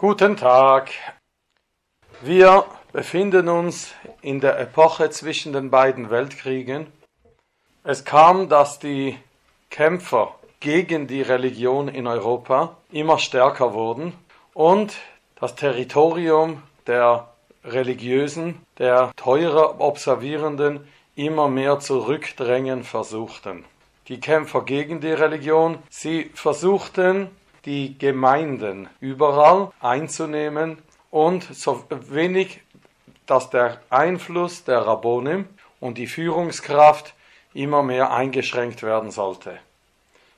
Guten Tag. Wir befinden uns in der Epoche zwischen den beiden Weltkriegen. Es kam, dass die Kämpfer gegen die Religion in Europa immer stärker wurden und das Territorium der Religiösen, der teurer Observierenden immer mehr zurückdrängen versuchten. Die Kämpfer gegen die Religion, sie versuchten die Gemeinden überall einzunehmen und so wenig, dass der Einfluss der Rabbonim und die Führungskraft immer mehr eingeschränkt werden sollte.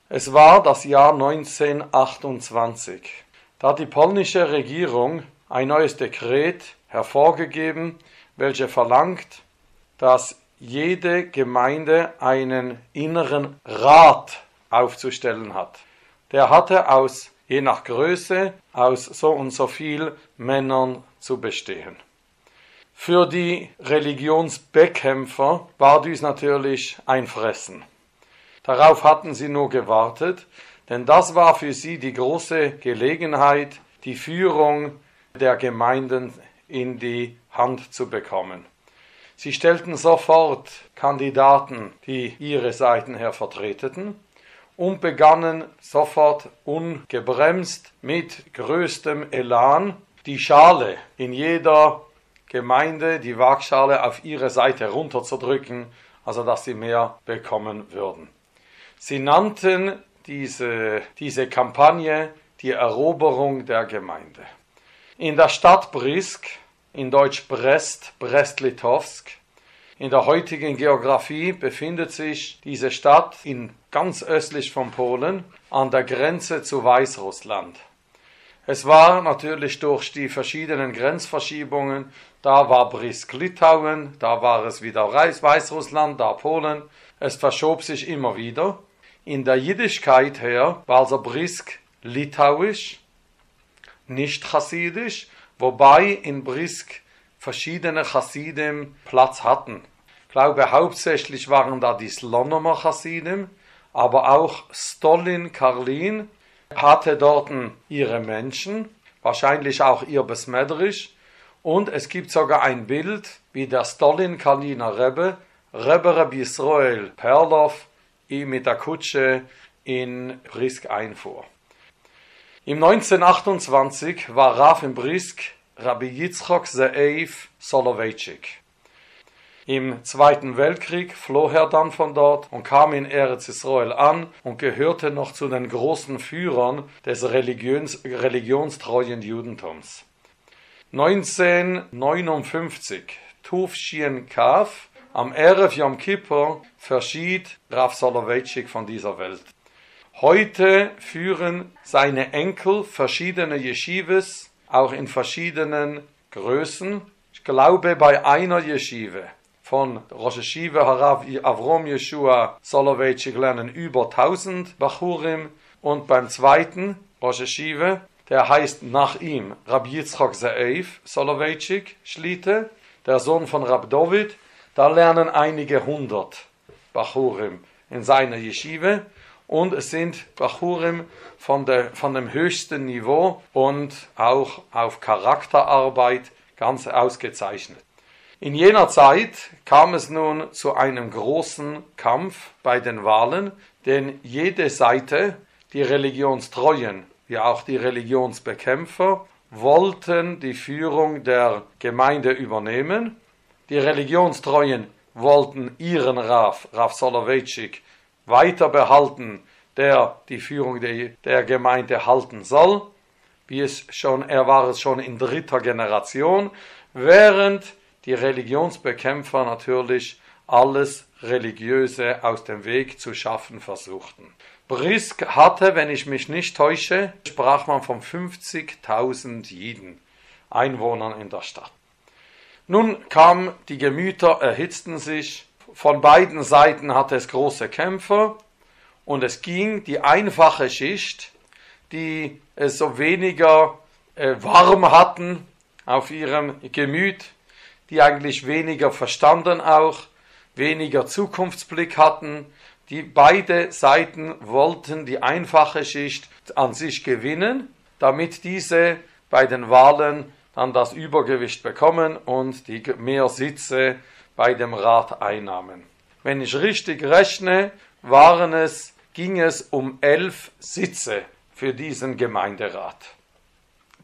Es war das Jahr 1928. Da die polnische Regierung ein neues Dekret hervorgegeben, welche verlangt, dass jede Gemeinde einen inneren Rat aufzustellen hat. Der hatte aus, je nach Größe, aus so und so viel Männern zu bestehen. Für die Religionsbekämpfer war dies natürlich ein Fressen. Darauf hatten sie nur gewartet, denn das war für sie die große Gelegenheit, die Führung der Gemeinden in die Hand zu bekommen. Sie stellten sofort Kandidaten, die ihre Seiten her vertreteten, und begannen sofort ungebremst mit größtem Elan die Schale in jeder Gemeinde, die Waagschale auf ihre Seite runterzudrücken, also dass sie mehr bekommen würden. Sie nannten diese, diese Kampagne die Eroberung der Gemeinde. In der Stadt Brisk, in Deutsch Brest, Brest-Litovsk, in der heutigen Geografie befindet sich diese Stadt in ganz östlich von Polen an der Grenze zu Weißrussland. Es war natürlich durch die verschiedenen Grenzverschiebungen, da war Brisk Litauen, da war es wieder Weißrussland, da Polen, es verschob sich immer wieder. In der Jiddischkeit her war also Brisk litauisch, nicht chassidisch, wobei in Brisk verschiedene Chassidim Platz hatten. Ich glaube, hauptsächlich waren da die Slonomer Chassidim, aber auch Stolin Karlin hatte dort ihre Menschen, wahrscheinlich auch ihr Besmedrisch, und es gibt sogar ein Bild, wie der Stolin Karliner Rebbe, Rebbe Rebbe Israel Perlov, mit der Kutsche in Brisk einfuhr. Im 1928 war Rav in Brisk Rabbi Yitzchok Zeev Soloveitchik. Im Zweiten Weltkrieg floh er dann von dort und kam in Eretz Israel an und gehörte noch zu den großen Führern des Religions, religionstreuen Judentums. 1959, Tuf Shien Kaf, am Erev Yom Kippur, verschied Rav Soloveitchik von dieser Welt. Heute führen seine Enkel verschiedene Yeshivas, auch in verschiedenen Größen. Ich glaube, bei einer Yeshive von Rosh Hashiva Harav Avrom Yeshua Soloveitchik lernen über 1000 Bachurim und beim zweiten Rosh Hashiva, der heißt nach ihm Rabbi Yitzchak Ze'ev Soloveitchik Schlite, der Sohn von Rab David, da lernen einige hundert Bachurim in seiner Yeshiva und es sind Bachurim von, der, von dem höchsten Niveau und auch auf Charakterarbeit ganz ausgezeichnet. In jener Zeit kam es nun zu einem großen Kampf bei den Wahlen, denn jede Seite, die Religionstreuen wie auch die Religionsbekämpfer, wollten die Führung der Gemeinde übernehmen. Die Religionstreuen wollten ihren Raf, Raf Soloveitchik, weiter behalten, der die Führung der, der Gemeinde halten soll. Wie es schon, er war es schon in dritter Generation, während die Religionsbekämpfer natürlich alles Religiöse aus dem Weg zu schaffen versuchten. Brisk hatte, wenn ich mich nicht täusche, sprach man von 50.000 Jiden, Einwohnern in der Stadt. Nun kam, die Gemüter erhitzten sich, von beiden Seiten hatte es große Kämpfe und es ging die einfache Schicht, die es so weniger äh, warm hatten auf ihrem Gemüt, die eigentlich weniger verstanden auch, weniger Zukunftsblick hatten, die beide Seiten wollten die einfache Schicht an sich gewinnen, damit diese bei den Wahlen dann das Übergewicht bekommen und die mehr Sitze bei dem Rat einnahmen. Wenn ich richtig rechne, waren es, ging es um elf Sitze für diesen Gemeinderat.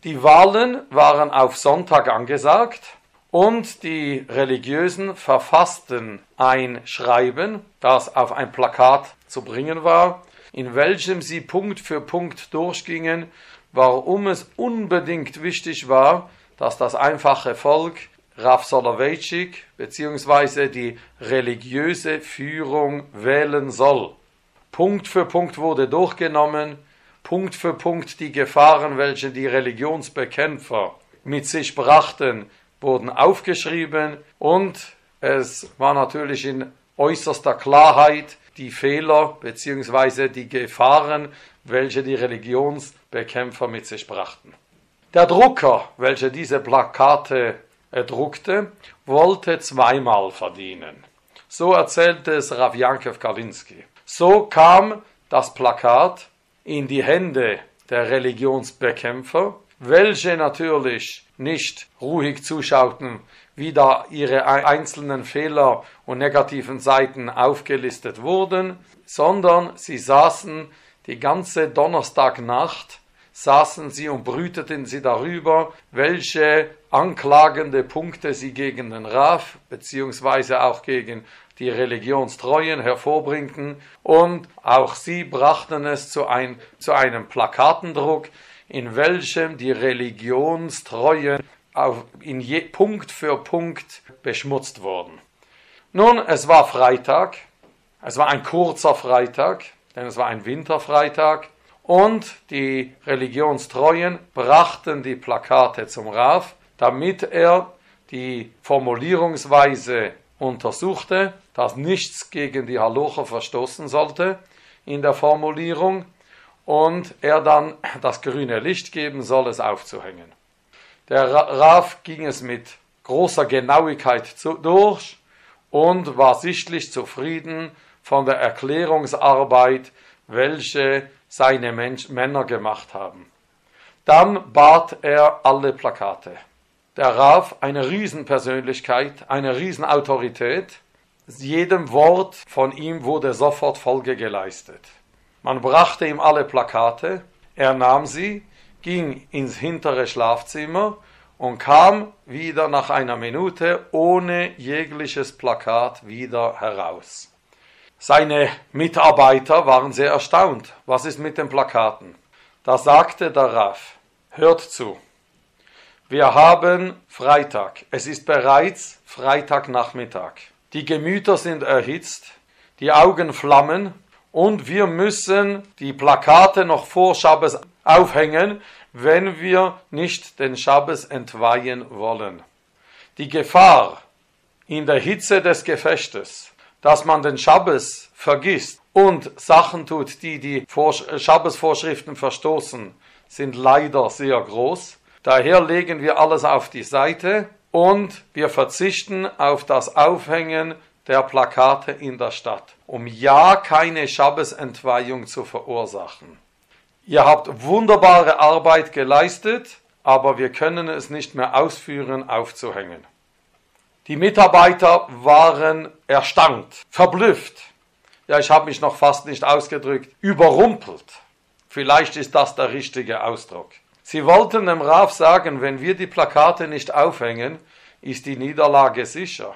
Die Wahlen waren auf Sonntag angesagt und die Religiösen verfassten ein Schreiben, das auf ein Plakat zu bringen war, in welchem sie Punkt für Punkt durchgingen, warum es unbedingt wichtig war, dass das einfache Volk Rav Soloveitchik bzw. die religiöse Führung wählen soll. Punkt für Punkt wurde durchgenommen, Punkt für Punkt die Gefahren, welche die Religionsbekämpfer mit sich brachten, wurden aufgeschrieben und es war natürlich in äußerster Klarheit die Fehler bzw. die Gefahren, welche die Religionsbekämpfer mit sich brachten. Der Drucker, welcher diese Plakate druckte, wollte zweimal verdienen. So erzählte es Rav Jankev Kalinski. So kam das Plakat in die Hände der Religionsbekämpfer, welche natürlich nicht ruhig zuschauten, wie da ihre einzelnen Fehler und negativen Seiten aufgelistet wurden, sondern sie saßen die ganze Donnerstagnacht, saßen sie und brüteten sie darüber, welche anklagende Punkte sie gegen den Raf beziehungsweise auch gegen die Religionstreuen hervorbringten. Und auch sie brachten es zu, ein, zu einem Plakatendruck, in welchem die Religionstreuen auf, in je, Punkt für Punkt beschmutzt wurden. Nun, es war Freitag, es war ein kurzer Freitag, denn es war ein Winterfreitag, und die Religionstreuen brachten die Plakate zum Raf, damit er die Formulierungsweise untersuchte, dass nichts gegen die Haloche verstoßen sollte in der Formulierung und er dann das grüne Licht geben soll, es aufzuhängen. Der Raf ging es mit großer Genauigkeit zu, durch und war sichtlich zufrieden von der Erklärungsarbeit, welche seine Mensch Männer gemacht haben. Dann bat er alle Plakate. Der Raf, eine Riesenpersönlichkeit, eine Riesenautorität, jedem Wort von ihm wurde sofort Folge geleistet. Man brachte ihm alle Plakate, er nahm sie, ging ins hintere Schlafzimmer und kam wieder nach einer Minute ohne jegliches Plakat wieder heraus. Seine Mitarbeiter waren sehr erstaunt. Was ist mit den Plakaten? Da sagte der Raff, hört zu. Wir haben Freitag. Es ist bereits Freitagnachmittag. Die Gemüter sind erhitzt, die Augen flammen und wir müssen die Plakate noch vor Schabbes aufhängen, wenn wir nicht den Schabbes entweihen wollen. Die Gefahr in der Hitze des Gefechtes, dass man den Schabbes vergisst und Sachen tut, die die Schabbesvorschriften verstoßen, sind leider sehr groß. Daher legen wir alles auf die Seite und wir verzichten auf das Aufhängen der Plakate in der Stadt, um ja keine Schabbesentweihung zu verursachen. Ihr habt wunderbare Arbeit geleistet, aber wir können es nicht mehr ausführen, aufzuhängen. Die Mitarbeiter waren erstaunt, verblüfft. Ja, ich habe mich noch fast nicht ausgedrückt, überrumpelt. Vielleicht ist das der richtige Ausdruck. Sie wollten dem Raf sagen, wenn wir die Plakate nicht aufhängen, ist die Niederlage sicher.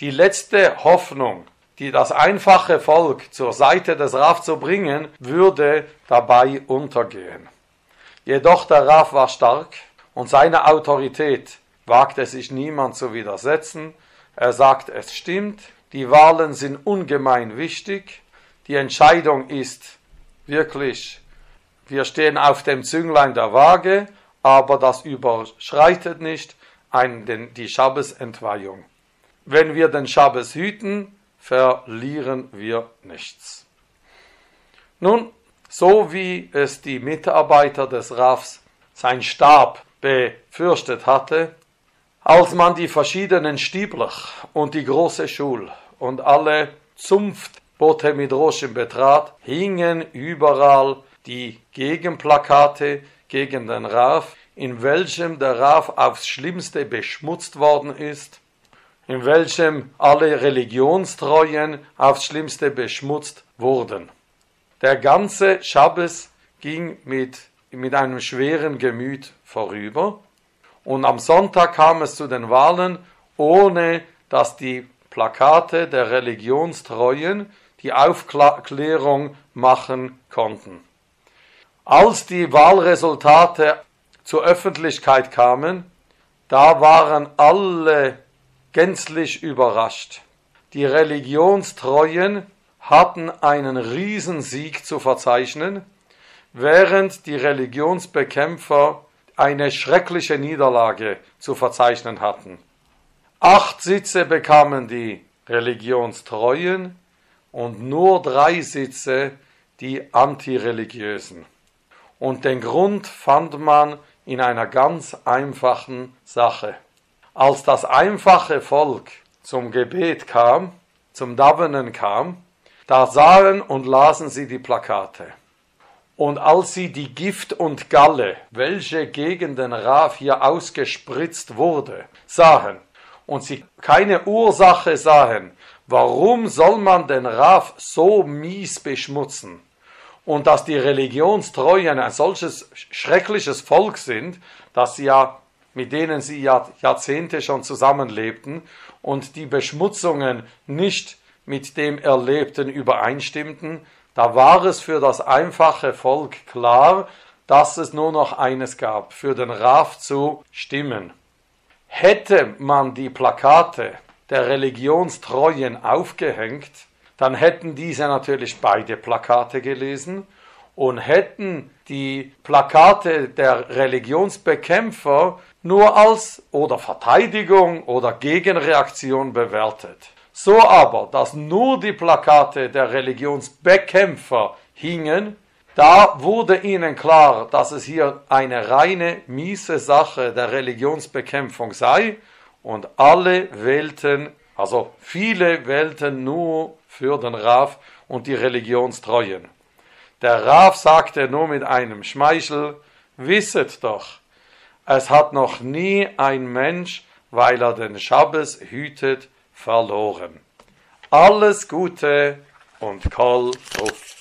Die letzte Hoffnung, die das einfache Volk zur Seite des Raf zu bringen, würde dabei untergehen. Jedoch der Raf war stark und seine Autorität wagte sich niemand zu widersetzen. Er sagt, es stimmt, die Wahlen sind ungemein wichtig, die Entscheidung ist wirklich wir stehen auf dem Zünglein der Waage, aber das überschreitet nicht ein, den, die Schabbesentweihung. Wenn wir den Schabbes hüten, verlieren wir nichts. Nun, so wie es die Mitarbeiter des Rafs sein Stab befürchtet hatte, als man die verschiedenen Stiebler und die große Schul und alle Zunftboote mit Roschen betrat, hingen überall die Gegenplakate gegen den Raf, in welchem der Raf aufs Schlimmste beschmutzt worden ist, in welchem alle Religionstreuen aufs Schlimmste beschmutzt wurden. Der ganze Schabbes ging mit, mit einem schweren Gemüt vorüber und am Sonntag kam es zu den Wahlen, ohne dass die Plakate der Religionstreuen die Aufklärung machen konnten. Als die Wahlresultate zur Öffentlichkeit kamen, da waren alle gänzlich überrascht. Die Religionstreuen hatten einen Riesensieg zu verzeichnen, während die Religionsbekämpfer eine schreckliche Niederlage zu verzeichnen hatten. Acht Sitze bekamen die Religionstreuen und nur drei Sitze die Antireligiösen. Und den Grund fand man in einer ganz einfachen Sache. Als das einfache Volk zum Gebet kam, zum Davenen kam, da sahen und lasen sie die Plakate. Und als sie die Gift und Galle, welche gegen den Raf hier ausgespritzt wurde, sahen, und sie keine Ursache sahen, warum soll man den Raf so mies beschmutzen, und dass die Religionstreuen ein solches schreckliches Volk sind, dass sie ja mit denen sie ja Jahrzehnte schon zusammenlebten und die Beschmutzungen nicht mit dem Erlebten übereinstimmten, da war es für das einfache Volk klar, dass es nur noch eines gab, für den Raf zu stimmen. Hätte man die Plakate der Religionstreuen aufgehängt, dann hätten diese natürlich beide Plakate gelesen und hätten die Plakate der Religionsbekämpfer nur als oder Verteidigung oder Gegenreaktion bewertet. So aber, dass nur die Plakate der Religionsbekämpfer hingen, da wurde ihnen klar, dass es hier eine reine miese Sache der Religionsbekämpfung sei und alle wählten, also viele wählten nur für den Raf und die Religionstreuen. Der Raf sagte nur mit einem Schmeichel, wisset doch, es hat noch nie ein Mensch, weil er den Schabbes hütet, verloren. Alles Gute und Kol Ruf.